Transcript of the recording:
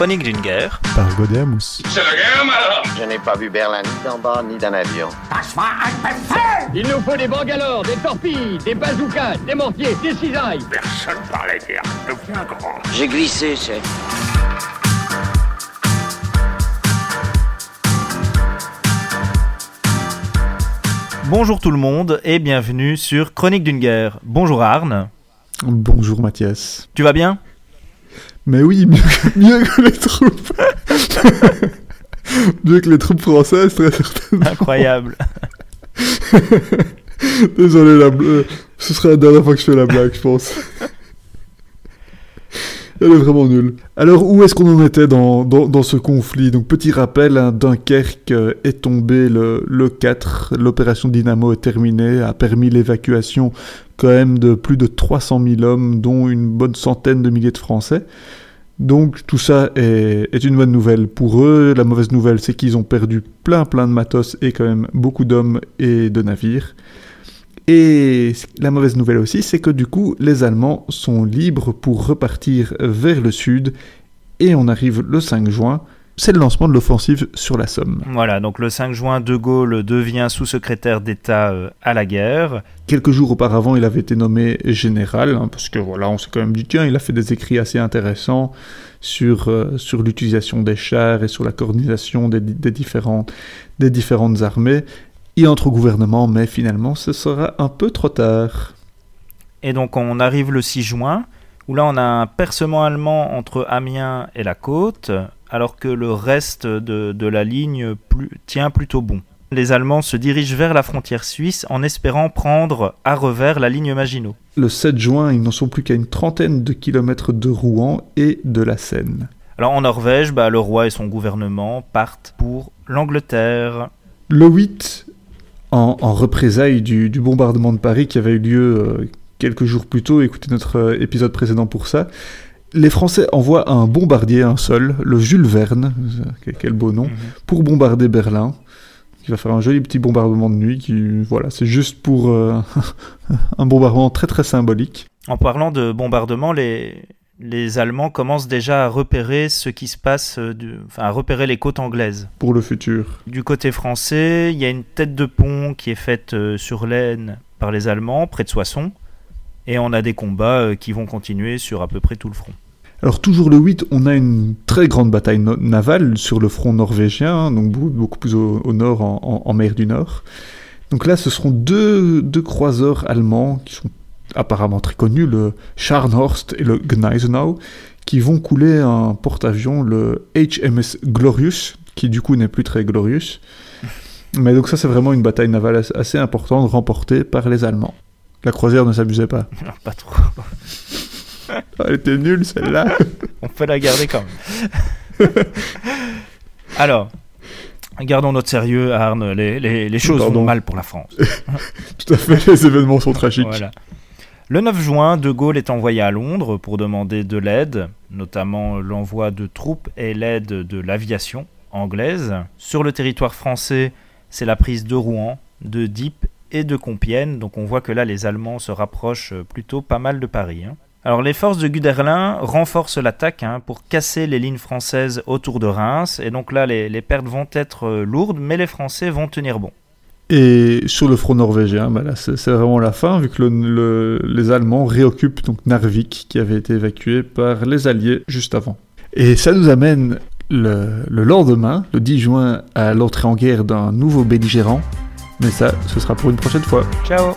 Chronique d'une guerre. Par Godet Mousse. C'est la guerre, malheur Je n'ai pas vu Berlin ni d'en bas ni d'un avion. Il nous faut des bangalores, des torpilles, des bazookas, des mortiers, des cisailles. Personne parlait guerre. Deviens grand. J'ai glissé, chef. Bonjour tout le monde et bienvenue sur Chronique d'une guerre. Bonjour Arne. Bonjour Mathias. Tu vas bien? Mais oui, mieux que, mieux que les troupes. mieux que les troupes françaises, très certainement. Incroyable. Désolé, la bl- ce sera la dernière fois que je fais la blague, je pense. Elle est vraiment nulle. Alors, où est-ce qu'on en était dans, ce conflit? Donc, petit rappel, hein, Dunkerque euh, est tombé le, le 4. L'opération Dynamo est terminée, a permis l'évacuation quand même de plus de 300 000 hommes, dont une bonne centaine de milliers de Français. Donc, tout ça est une bonne nouvelle pour eux. La mauvaise nouvelle, c'est qu'ils ont perdu plein plein de matos et quand même beaucoup d'hommes et de navires. Et la mauvaise nouvelle aussi, c'est que du coup, les Allemands sont libres pour repartir vers le sud. Et on arrive le 5 juin. C'est le lancement de l'offensive sur la Somme. Voilà, donc le 5 juin, De Gaulle devient sous-secrétaire d'État euh, à la guerre. Quelques jours auparavant, il avait été nommé général, hein, parce que voilà, on s'est quand même dit, tiens, il a fait des écrits assez intéressants sur, euh, sur l'utilisation des chars et sur la coordination des, des, différentes, des différentes armées. Il entre au gouvernement, mais finalement, ce sera un peu trop tard. Et donc on arrive le 6 juin, où là on a un percement allemand entre Amiens et la côte, alors que le reste de, de la ligne plus, tient plutôt bon. Les Allemands se dirigent vers la frontière suisse en espérant prendre à revers la ligne Maginot. Le 7 juin, ils n'en sont plus qu'à une trentaine de kilomètres de Rouen et de la Seine. Alors en Norvège, bah, le roi et son gouvernement partent pour l'Angleterre. Le 8, en, en représailles du, du, bombardement de Paris qui avait eu lieu euh, quelques jours plus tôt, écoutez notre euh, épisode précédent pour ça, les Français envoient un bombardier, un seul, le Jules Verne, euh, quel beau nom, -hmm. pour bombarder Berlin. Qui va faire un joli petit bombardement de nuit. Qui, voilà, c'est juste pour euh, un bombardement très très symbolique. En parlant de bombardement, les, les Allemands commencent déjà à repérer ce qui se passe, du, enfin à repérer les côtes anglaises. Pour le futur. Du côté français, il y a une tête de pont qui est faite euh, sur l'Aisne par les Allemands, près de Soissons, et on a des combats euh, qui vont continuer sur à peu près tout le front. Alors toujours le 8, on a une très grande bataille no navale sur le front norvégien, donc beaucoup, beaucoup plus au, au nord, en, en, en, mer du Nord. Donc là, ce seront deux, deux croiseurs allemands qui sont apparemment très connus, le Scharnhorst et le Gneisenau, qui vont couler un porte-avions, le HMS Glorious, qui du coup n'est plus très glorious. Mais donc ça, c'est vraiment une bataille navale assez importante, remportée par les Allemands. La croisière ne s'abusait pas. Non, pas trop. Elle était nulle, celle-là. On peut la garder quand même. Alors, gardons notre sérieux, Arne. Les, les, les choses Pardon. vont mal pour la France. Tout à fait, les événements sont tragiques. Voilà. Le 9 juin, De Gaulle est envoyé à Londres pour demander de l'aide, notamment l'envoi de troupes et l'aide de l'aviation anglaise. Sur le territoire français, c'est la prise de Rouen, de Dieppe et de Compiègne, donc on voit que là les Allemands se rapprochent plutôt pas mal de Paris. Hein. Alors les forces de Guderlin renforcent l'attaque hein, pour casser les lignes françaises autour de Reims, et donc là les, les pertes vont être lourdes, mais les Français vont tenir bon. Et sur le front norvégien, bah c'est vraiment la fin, vu que le, le, les Allemands réoccupent donc Narvik, qui avait été évacué par les Alliés juste avant. Et ça nous amène le lendemain, le 10 juin, à l'entrée en guerre d'un nouveau belligérant. Mais ça, ce sera pour une prochaine fois. Ciao